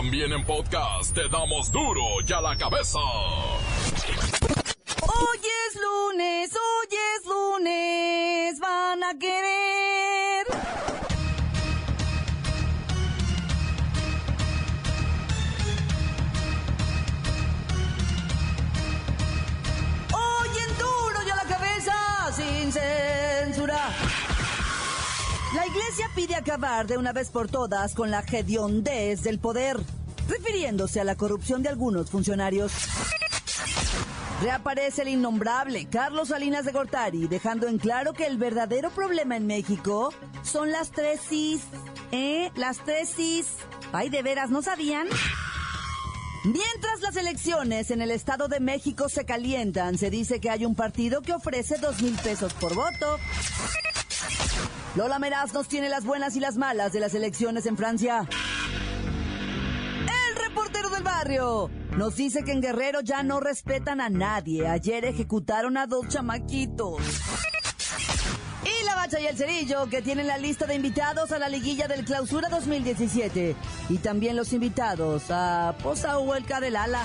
También en podcast te damos duro y a la cabeza. Hoy es lunes, hoy es lunes, van a querer. Iglesia pide acabar de una vez por todas con la hediondez del poder, refiriéndose a la corrupción de algunos funcionarios. Reaparece el innombrable Carlos Salinas de Gortari, dejando en claro que el verdadero problema en México son las tres cis. ¿Eh? Las tres cis. Ay, de veras, ¿no sabían? Mientras las elecciones en el Estado de México se calientan, se dice que hay un partido que ofrece dos mil pesos por voto. Lola Meraz nos tiene las buenas y las malas de las elecciones en Francia. El reportero del barrio nos dice que en Guerrero ya no respetan a nadie. Ayer ejecutaron a dos chamaquitos. Y la bacha y el cerillo que tienen la lista de invitados a la liguilla del Clausura 2017. Y también los invitados a Posa Huelca del Ala.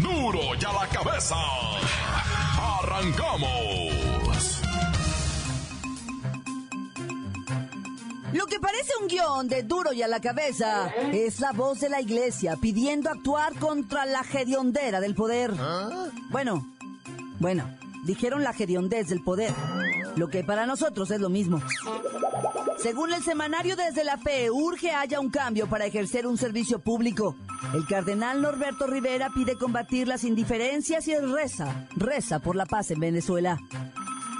Duro y a la cabeza. Arrancamos. Lo que parece un guion de duro y a la cabeza es la voz de la iglesia pidiendo actuar contra la hediondera del poder. Bueno, bueno, dijeron la hediondez del poder, lo que para nosotros es lo mismo. Según el semanario Desde la Fe, urge haya un cambio para ejercer un servicio público. El cardenal Norberto Rivera pide combatir las indiferencias y reza, reza por la paz en Venezuela.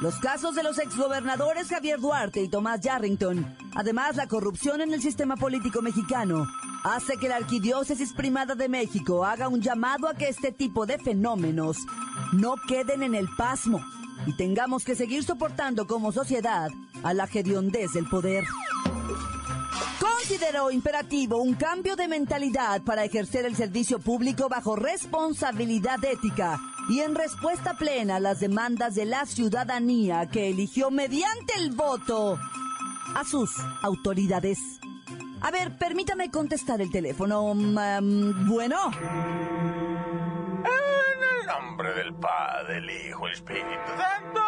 Los casos de los exgobernadores Javier Duarte y Tomás Yarrington, además la corrupción en el sistema político mexicano, hace que la Arquidiócesis Primada de México haga un llamado a que este tipo de fenómenos no queden en el pasmo y tengamos que seguir soportando como sociedad a la hediondez del poder. Consideró imperativo un cambio de mentalidad para ejercer el servicio público bajo responsabilidad ética y en respuesta plena a las demandas de la ciudadanía que eligió mediante el voto a sus autoridades. A ver, permítame contestar el teléfono. Bueno. En el nombre del Padre, el Hijo el Espíritu Santo,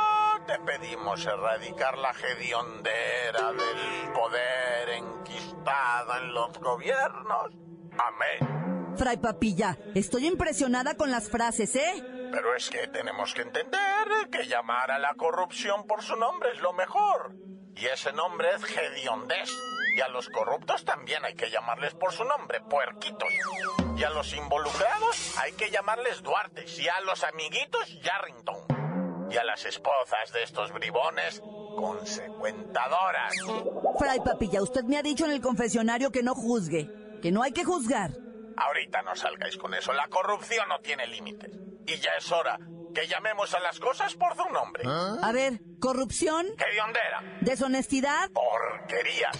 te pedimos erradicar la hediondera del poder enquistado en los gobiernos. Amén. Fray Papilla, estoy impresionada con las frases, ¿eh? Pero es que tenemos que entender que llamar a la corrupción por su nombre es lo mejor. Y ese nombre es hediondez. Y a los corruptos también hay que llamarles por su nombre, puerquitos. Y a los involucrados hay que llamarles Duartes. Y a los amiguitos, Yarrington. Y a las esposas de estos bribones, consecuentadoras. Fray Papilla, usted me ha dicho en el confesionario que no juzgue, que no hay que juzgar. Ahorita no salgáis con eso. La corrupción no tiene límites. Y ya es hora que llamemos a las cosas por su nombre. A ver, corrupción, Hediondera. deshonestidad, Porquerías.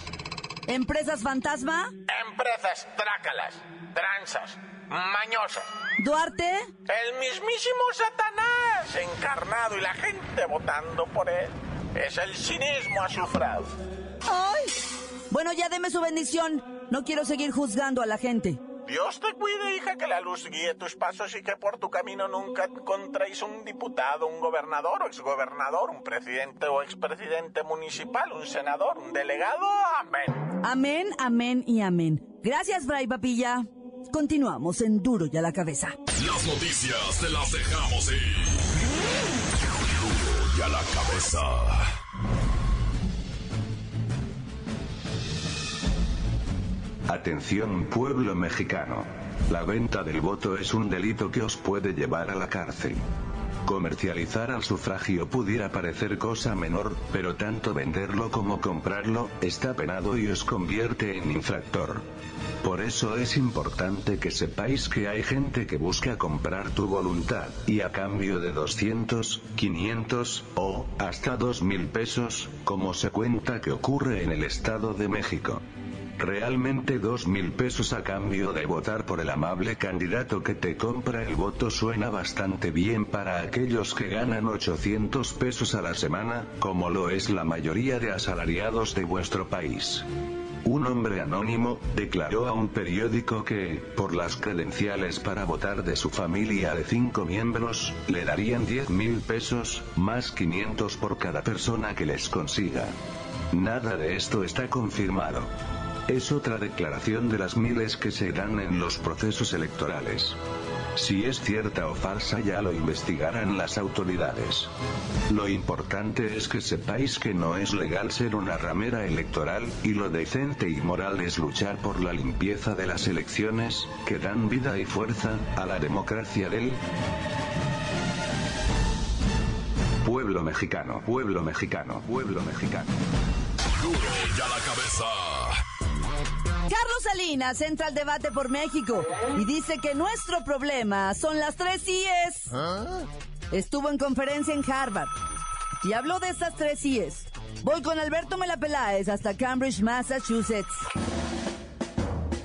empresas fantasma, Empresas trácalas. Tranzas. Mañosas. Duarte, El mismísimo Satanás encarnado y la gente votando por él. Es el cinismo azufrado. ¡Ay! Bueno, ya deme su bendición. No quiero seguir juzgando a la gente. Dios te cuide, hija, que la luz guíe tus pasos y que por tu camino nunca encontréis un diputado, un gobernador o exgobernador, un presidente o expresidente municipal, un senador, un delegado. Amén. Amén, amén y amén. Gracias, Fray Papilla. Continuamos en Duro y a la cabeza. Las noticias te las dejamos ir. Duro y a la cabeza. Atención pueblo mexicano. La venta del voto es un delito que os puede llevar a la cárcel. Comercializar al sufragio pudiera parecer cosa menor, pero tanto venderlo como comprarlo, está penado y os convierte en infractor. Por eso es importante que sepáis que hay gente que busca comprar tu voluntad, y a cambio de 200, 500, o, hasta 2000 pesos, como se cuenta que ocurre en el Estado de México. Realmente dos mil pesos a cambio de votar por el amable candidato que te compra el voto suena bastante bien para aquellos que ganan 800 pesos a la semana, como lo es la mayoría de asalariados de vuestro país. Un hombre anónimo, declaró a un periódico que, por las credenciales para votar de su familia de cinco miembros, le darían 10 mil pesos, más 500 por cada persona que les consiga. Nada de esto está confirmado. Es otra declaración de las miles que se dan en los procesos electorales. Si es cierta o falsa ya lo investigarán las autoridades. Lo importante es que sepáis que no es legal ser una ramera electoral, y lo decente y moral es luchar por la limpieza de las elecciones, que dan vida y fuerza a la democracia del pueblo mexicano, pueblo mexicano, pueblo mexicano. Duro ya la cabeza. Carlos Salinas entra al debate por México y dice que nuestro problema son las tres IES. Estuvo en conferencia en Harvard y habló de estas tres IES. Voy con Alberto Melapeláez hasta Cambridge, Massachusetts.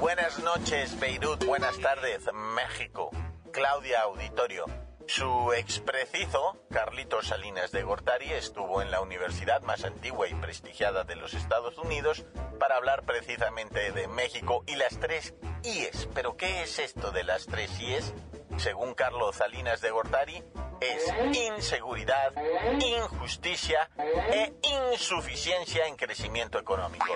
Buenas noches, Beirut. Buenas tardes, México. Claudia Auditorio. Su expreciso, Carlitos Salinas de Gortari, estuvo en la universidad más antigua y prestigiada de los Estados Unidos para hablar precisamente de México y las tres IES. ¿Pero qué es esto de las tres IES? Según Carlos Salinas de Gortari, es inseguridad, injusticia e insuficiencia en crecimiento económico.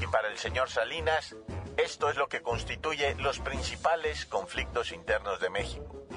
Y para el señor Salinas, esto es lo que constituye los principales conflictos internos de México.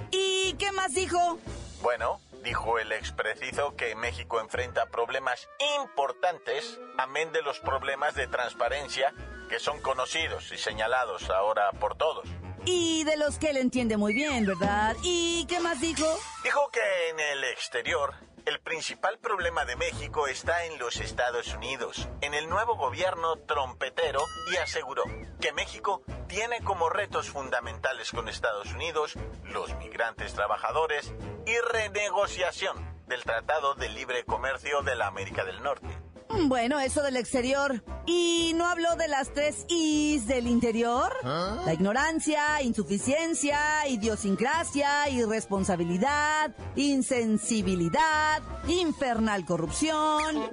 ¿Y qué más dijo? Bueno, dijo el expreciso que México enfrenta problemas importantes, amén de los problemas de transparencia que son conocidos y señalados ahora por todos. Y de los que él entiende muy bien, ¿verdad? ¿Y qué más dijo? Dijo que en el exterior el principal problema de México está en los Estados Unidos, en el nuevo gobierno trompetero, y aseguró que México tiene como retos fundamentales con Estados Unidos los migrantes trabajadores y renegociación del Tratado de Libre Comercio de la América del Norte. Bueno, eso del exterior. ¿Y no habló de las tres I's del interior? La ignorancia, insuficiencia, idiosincrasia, irresponsabilidad, insensibilidad, infernal corrupción.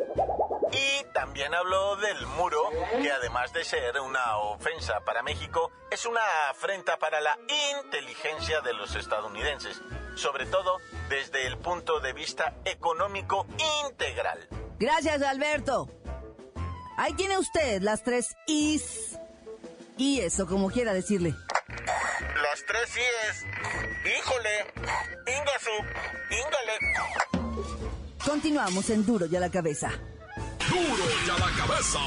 Y también habló del muro, que además de ser una ofensa para México, es una afrenta para la inteligencia de los estadounidenses, sobre todo desde el punto de vista económico integral. Gracias, Alberto. Ahí tiene usted las tres I's. Y eso, como quiera decirle. Las tres I's. Híjole. Ingasu. Íngale. Continuamos en Duro y a la cabeza. Duro ya la cabeza.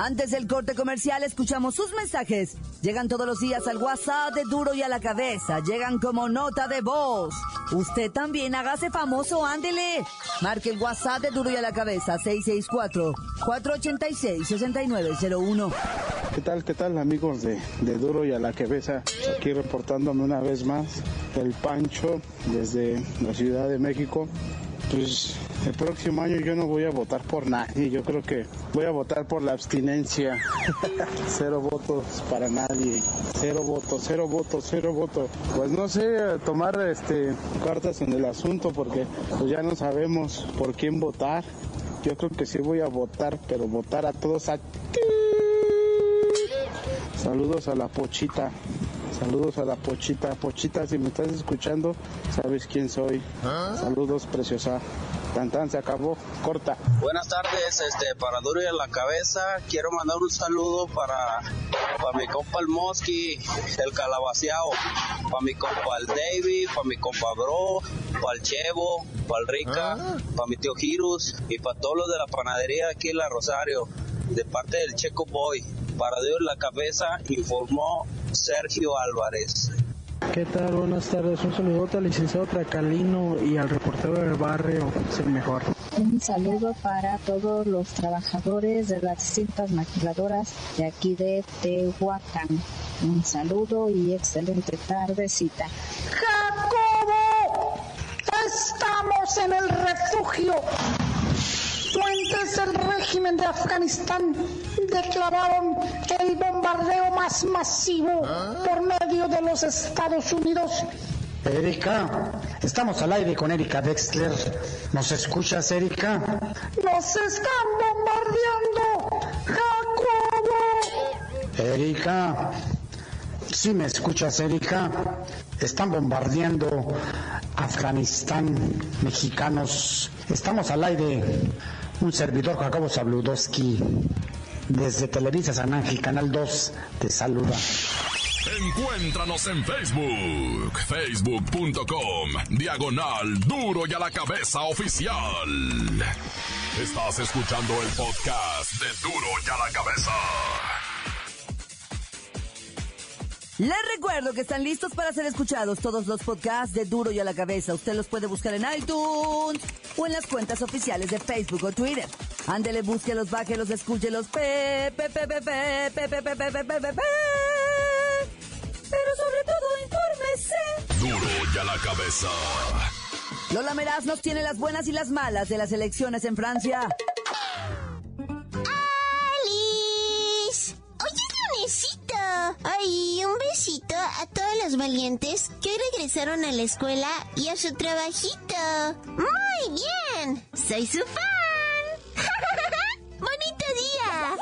Antes del corte comercial escuchamos sus mensajes. Llegan todos los días al WhatsApp de Duro y a la cabeza. Llegan como nota de voz. Usted también hágase famoso, ándele. Marque el WhatsApp de Duro y a la cabeza 664-486-6901. ¿Qué tal, qué tal amigos de, de Duro y a la cabeza? Aquí reportándome una vez más el Pancho desde la Ciudad de México. Pues el próximo año yo no voy a votar por nadie, yo creo que voy a votar por la abstinencia. cero votos para nadie, cero votos, cero votos, cero votos. Pues no sé, tomar este cartas en el asunto porque pues ya no sabemos por quién votar. Yo creo que sí voy a votar, pero votar a todos a Saludos a la pochita. Saludos a la pochita. Pochita, si me estás escuchando, sabes quién soy. Saludos, preciosa. Tan tan, se acabó. Corta. Buenas tardes, este, para Duro y a la cabeza, quiero mandar un saludo para, para mi compa el Mosqui, el Calabaceado, para mi compa el David, para mi compa Bro, para el Chevo, para el Rica, para mi tío Girus y para todos los de la panadería aquí en la Rosario, de parte del Checo Boy. Para a la cabeza, informó Sergio Álvarez. ¿Qué tal? Buenas tardes. Un saludo al licenciado Tracalino y al reportero del barrio. Es el mejor. Un saludo para todos los trabajadores de las distintas maquiladoras de aquí de Tehuacán. Un saludo y excelente tardecita. ¡Jacobo! Estamos en el refugio. Régimen de Afganistán declararon el bombardeo más masivo por medio de los Estados Unidos. Erika, estamos al aire con Erika Dexler. ¿Nos escuchas, Erika? ¡Nos están bombardeando! ¡Jacobo! Erika, ¿sí me escuchas, Erika? Están bombardeando Afganistán, mexicanos. Estamos al aire. Un servidor, Jacobo Zabludowski, desde Televisa San Ángel, Canal 2, te saluda. Encuéntranos en Facebook, facebook.com, diagonal duro y a la cabeza oficial. Estás escuchando el podcast de duro y a la cabeza. Les recuerdo que están listos para ser escuchados todos los podcasts de Duro y a la Cabeza. Usted los puede buscar en iTunes o en las cuentas oficiales de Facebook o Twitter. Ándele, búsquelos, bájelos, escúchelos. Pe, pe, pe, pe, pe, pe, pe, pe, pe, pe, pe, pe. Pero sobre todo, infórmese. Duro la cabeza. Lola Meraz nos tiene las buenas y las malas de las elecciones en Francia. Ay, un besito a todos los valientes que regresaron a la escuela y a su trabajito. Muy bien. Soy su fan. Bonito día.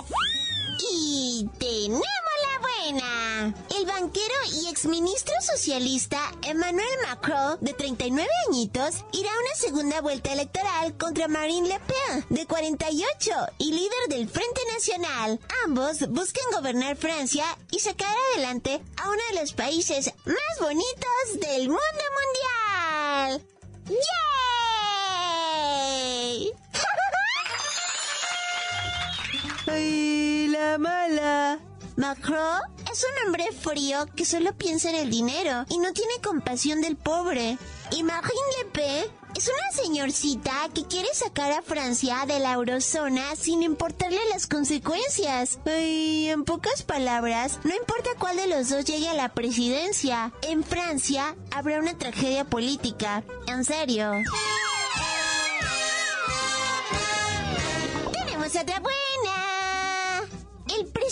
Y tenemos la buena. Banquero y exministro socialista Emmanuel Macron, de 39 añitos, irá a una segunda vuelta electoral contra Marine Le Pen, de 48, y líder del Frente Nacional. Ambos buscan gobernar Francia y sacar adelante a uno de los países más bonitos del mundo mundial. ¡Yay! ¡Ay, la mala! Macron es un hombre frío que solo piensa en el dinero y no tiene compasión del pobre. Y Marine Le Pen es una señorcita que quiere sacar a Francia de la eurozona sin importarle las consecuencias. Y en pocas palabras, no importa cuál de los dos llegue a la presidencia, en Francia habrá una tragedia política. En serio. Tenemos otra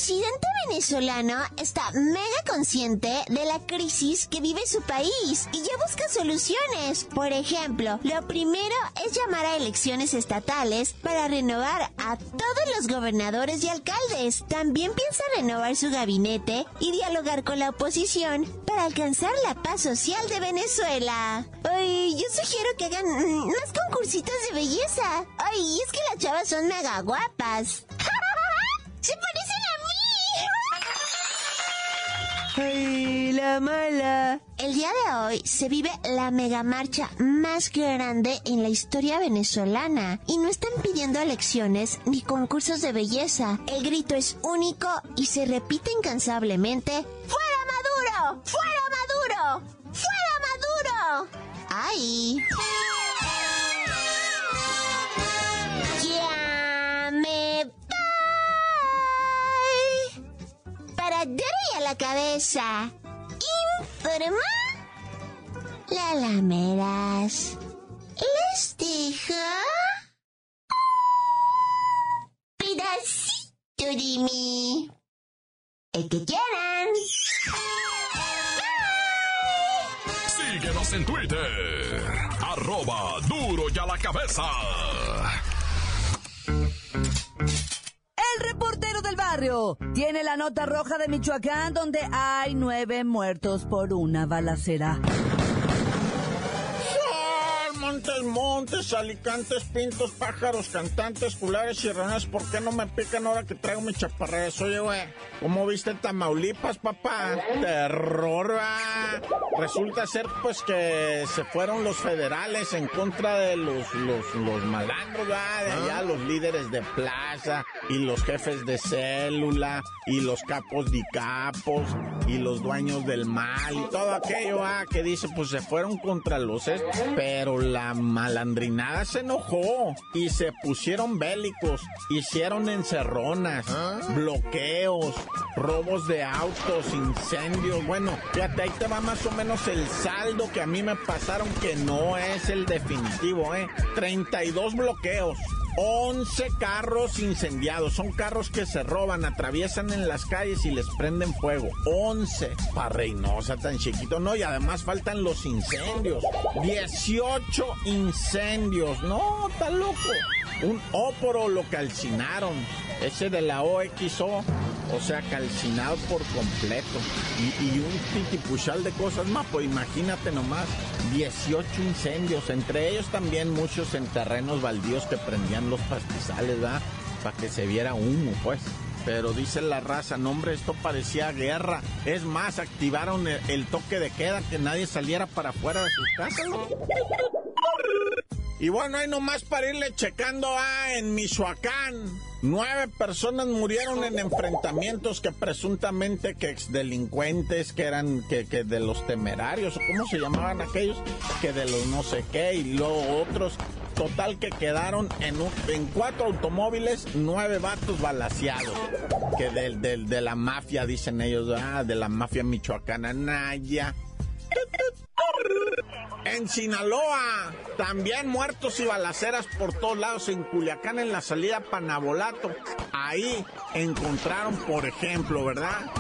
presidente venezolano está mega consciente de la crisis que vive su país y ya busca soluciones. Por ejemplo, lo primero es llamar a elecciones estatales para renovar a todos los gobernadores y alcaldes. También piensa renovar su gabinete y dialogar con la oposición para alcanzar la paz social de Venezuela. Ay, yo sugiero que hagan más concursitos de belleza. Ay, es que las chavas son mega guapas. ¡Se parecen ¡Ay, la mala! El día de hoy se vive la mega marcha más grande en la historia venezolana y no están pidiendo elecciones ni concursos de belleza. El grito es único y se repite incansablemente. ¡Fuera Maduro! ¡Fuera Maduro! ¡Fuera Maduro! ¡Ay! ¡Ya me voy! Para la cabeza. Informa la lameras. Les dejo pedacito de mí. El que quieran. Síguenos en Twitter. Arroba duro y a la cabeza. Tiene la nota roja de Michoacán donde hay nueve muertos por una balacera. Montes, montes, alicantes, pintos, pájaros, cantantes, culares, chirrones, ¿por qué no me pican ahora que traigo mi chaparreras? Oye, güey, ¿cómo viste Tamaulipas, papá? Terror, va. Resulta ser, pues, que se fueron los federales en contra de los, los, los malandros, va, de allá, los líderes de plaza, y los jefes de célula, y los capos de capos, y los dueños del mal, y todo aquello, va, que dice, pues se fueron contra los estos, pero la malandrinada se enojó y se pusieron bélicos, hicieron encerronas, bloqueos, robos de autos, incendios. Bueno, fíjate, ahí te va más o menos el saldo que a mí me pasaron que no es el definitivo, ¿eh? 32 bloqueos. 11 carros incendiados. Son carros que se roban, atraviesan en las calles y les prenden fuego. 11. Para Reynosa tan chiquito. No, y además faltan los incendios. 18 incendios. No, está loco. Un óporo lo calcinaron. Ese de la OXO. O sea, calcinado por completo. Y, un titipuchal de cosas más. Pues imagínate nomás. 18 incendios. Entre ellos también muchos en terrenos baldíos que prendían los pastizales, ¿verdad? Para que se viera humo, pues. Pero dice la raza, no hombre, esto parecía guerra. Es más, activaron el, el toque de queda, que nadie saliera para afuera de sus casas. Y bueno, ahí nomás para irle checando ah, en Michoacán. Nueve personas murieron en enfrentamientos que presuntamente que exdelincuentes, que eran que, que de los temerarios, cómo se llamaban aquellos, que de los no sé qué, y luego otros. Total que quedaron en, un- en cuatro automóviles, nueve vatos balaseados. Que del, del- de la mafia, dicen ellos, ah, de la mafia michoacana, Naya. En Sinaloa, también muertos y balaceras por todos lados. En Culiacán, en la salida Panabolato. Ahí encontraron, por ejemplo, ¿verdad?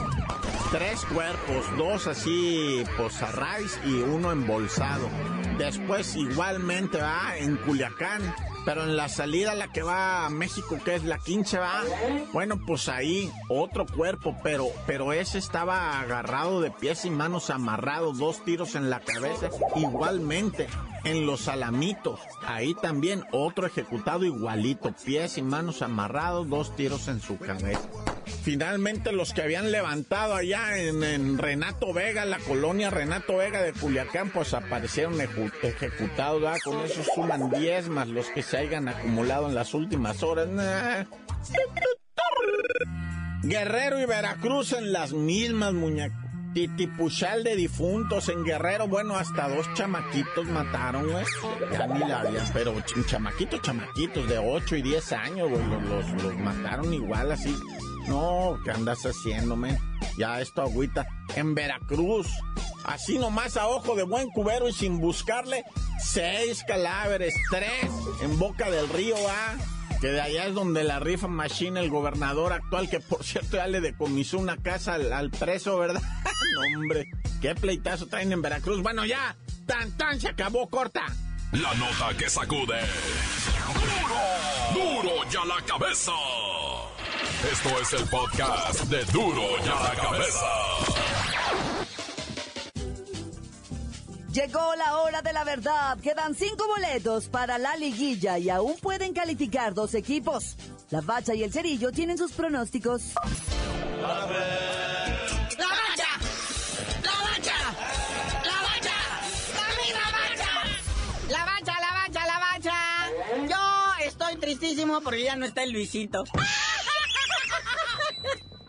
Tres cuerpos, dos así, pues a raíz y uno embolsado. Después, igualmente, va en Culiacán. Pero en la salida, la que va a México, que es la 15, va. Bueno, pues ahí otro cuerpo, pero, pero ese estaba agarrado de pies y manos, amarrado, dos tiros en la cabeza. Igualmente, en los alamitos, ahí también otro ejecutado igualito, pies y manos amarrados, dos tiros en su cabeza. Finalmente los que habían levantado allá en, en Renato Vega, la colonia Renato Vega de Culiacán, pues aparecieron ejecutados. Con eso suman 10 más los que se hayan acumulado en las últimas horas. Guerrero y Veracruz en las mismas muñecas. Titipuchal de difuntos en Guerrero, bueno, hasta dos chamaquitos mataron, güey. Ya ni la había, pero ch- chamaquitos, chamaquitos de 8 y 10 años, güey, los, los mataron igual así. No, ¿qué andas haciendo, men? Ya esto agüita. En Veracruz, así nomás a ojo de buen cubero y sin buscarle, seis cadáveres, tres en Boca del Río, ah. Que de allá es donde la rifa Machine, el gobernador actual, que por cierto ya le decomisó una casa al, al preso, ¿verdad? no, hombre, qué pleitazo traen en Veracruz. Bueno, ya, tan tan se acabó, corta. La nota que sacude. ¡Duro! ¡Duro ya la cabeza! Esto es el podcast de Duro ya la cabeza. Llegó la hora de la verdad. Quedan cinco boletos para la liguilla y aún pueden calificar dos equipos. La Bacha y el Cerillo tienen sus pronósticos. ¡La bacha! ¡La bacha! ¡La bacha! ¡Dame la bacha! ¡La bacha, la bacha, la bacha! Yo estoy tristísimo porque ya no está el Luisito.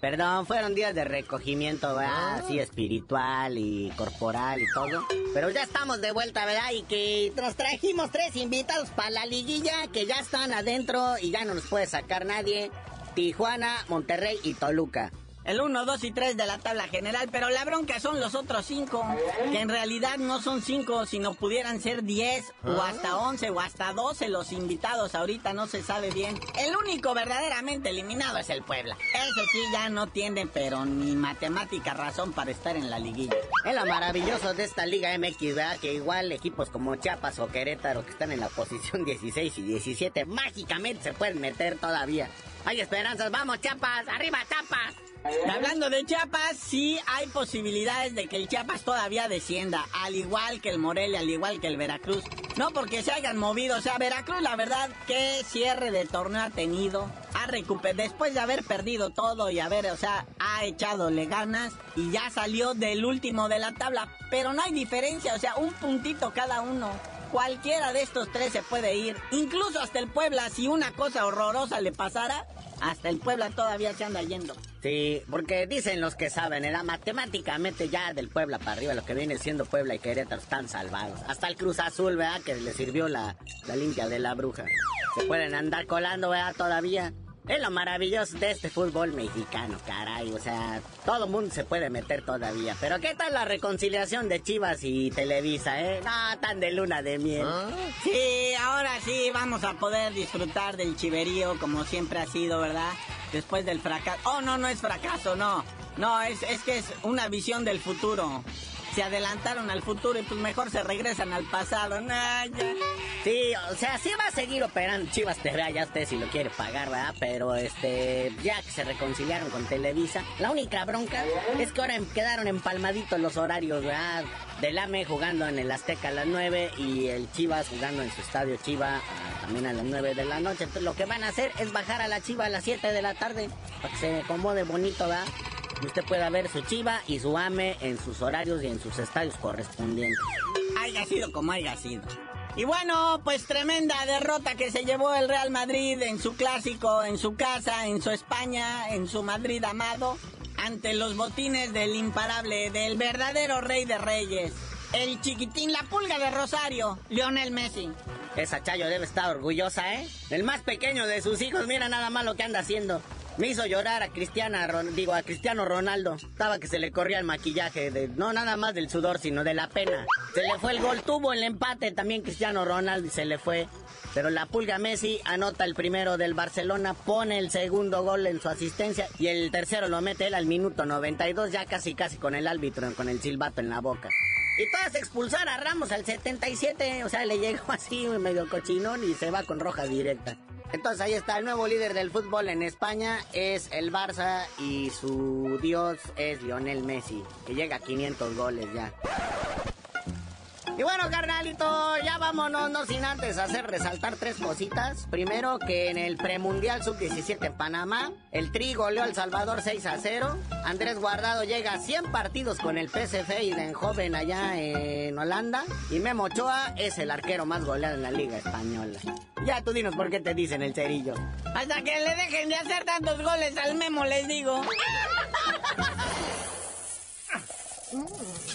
Perdón, fueron días de recogimiento, ¿verdad? Así espiritual y corporal y todo. Pero ya estamos de vuelta, ¿verdad? Y que nos trajimos tres invitados para la liguilla que ya están adentro y ya no nos puede sacar nadie. Tijuana, Monterrey y Toluca. El 1, 2 y 3 de la tabla general, pero la bronca son los otros 5, que en realidad no son 5, sino pudieran ser 10 o hasta 11 o hasta 12 los invitados, ahorita no se sabe bien. El único verdaderamente eliminado es el Puebla. Ese sí ya no tiene, pero ni matemática razón para estar en la liguilla. Es lo maravilloso de esta Liga MX, ¿verdad? Que igual equipos como Chiapas o Querétaro, que están en la posición 16 y 17, mágicamente se pueden meter todavía. Hay esperanzas, vamos Chiapas, arriba Chiapas. Hablando de Chiapas, sí hay posibilidades de que el Chiapas todavía descienda, al igual que el Morelia, al igual que el Veracruz. No porque se hayan movido, o sea, Veracruz, la verdad, qué cierre de torneo ha tenido. Ha recuperado, después de haber perdido todo y haber, o sea, ha echadole ganas y ya salió del último de la tabla. Pero no hay diferencia, o sea, un puntito cada uno. Cualquiera de estos tres se puede ir, incluso hasta el Puebla, si una cosa horrorosa le pasara, hasta el Puebla todavía se anda yendo. Sí, porque dicen los que saben, era matemáticamente ya del Puebla para arriba, lo que viene siendo Puebla y Querétaro están salvados. Hasta el Cruz Azul, ¿verdad? Que le sirvió la, la limpia de la bruja. Se pueden andar colando, ¿verdad? Todavía. Es lo maravilloso de este fútbol mexicano, caray. O sea, todo mundo se puede meter todavía. Pero ¿qué tal la reconciliación de Chivas y Televisa, eh? No, tan de luna de miel. Sí, ahora sí vamos a poder disfrutar del chiverío como siempre ha sido, ¿verdad? Después del fracaso. Oh, no, no es fracaso, no. No, es, es que es una visión del futuro. Se adelantaron al futuro y pues mejor se regresan al pasado. Nah. Sí, o sea, sí va a seguir operando Chivas TV, ya usted si lo quiere pagar, ¿verdad? Pero este, ya que se reconciliaron con Televisa, la única bronca es que ahora quedaron empalmaditos los horarios, ¿verdad? Del AME jugando en el Azteca a las 9 y el Chivas jugando en su estadio Chiva ah, también a las 9 de la noche. Entonces lo que van a hacer es bajar a la Chiva a las 7 de la tarde para que se acomode bonito, ¿verdad? Usted pueda ver su chiva y su ame en sus horarios y en sus estadios correspondientes. Haya sido como haya sido. Y bueno, pues tremenda derrota que se llevó el Real Madrid en su clásico, en su casa, en su España, en su Madrid amado, ante los botines del imparable, del verdadero rey de reyes, el chiquitín, la pulga de Rosario, Lionel Messi. Esa Chayo debe estar orgullosa, ¿eh? El más pequeño de sus hijos, mira nada más lo que anda haciendo. Me hizo llorar a Cristiana, digo, a Cristiano Ronaldo. Estaba que se le corría el maquillaje, de, no nada más del sudor, sino de la pena. Se le fue el gol, tuvo el empate también Cristiano Ronaldo y se le fue. Pero la pulga Messi anota el primero del Barcelona, pone el segundo gol en su asistencia y el tercero lo mete él al minuto 92, ya casi casi con el árbitro, con el silbato en la boca. Y todas expulsar a Ramos al 77, o sea, le llegó así medio cochinón y se va con roja directa. Entonces ahí está el nuevo líder del fútbol en España, es el Barça y su dios es Lionel Messi, que llega a 500 goles ya. Y bueno, carnalito, ya vámonos, no sin antes hacer resaltar tres cositas. Primero, que en el premundial sub-17 en Panamá, el Tri goleó al Salvador 6 a 0. Andrés Guardado llega a 100 partidos con el PSV y de joven allá en Holanda. Y Memo Ochoa es el arquero más goleado en la Liga Española. Ya tú dinos por qué te dicen el cerillo. Hasta que le dejen de hacer tantos goles al Memo, les digo.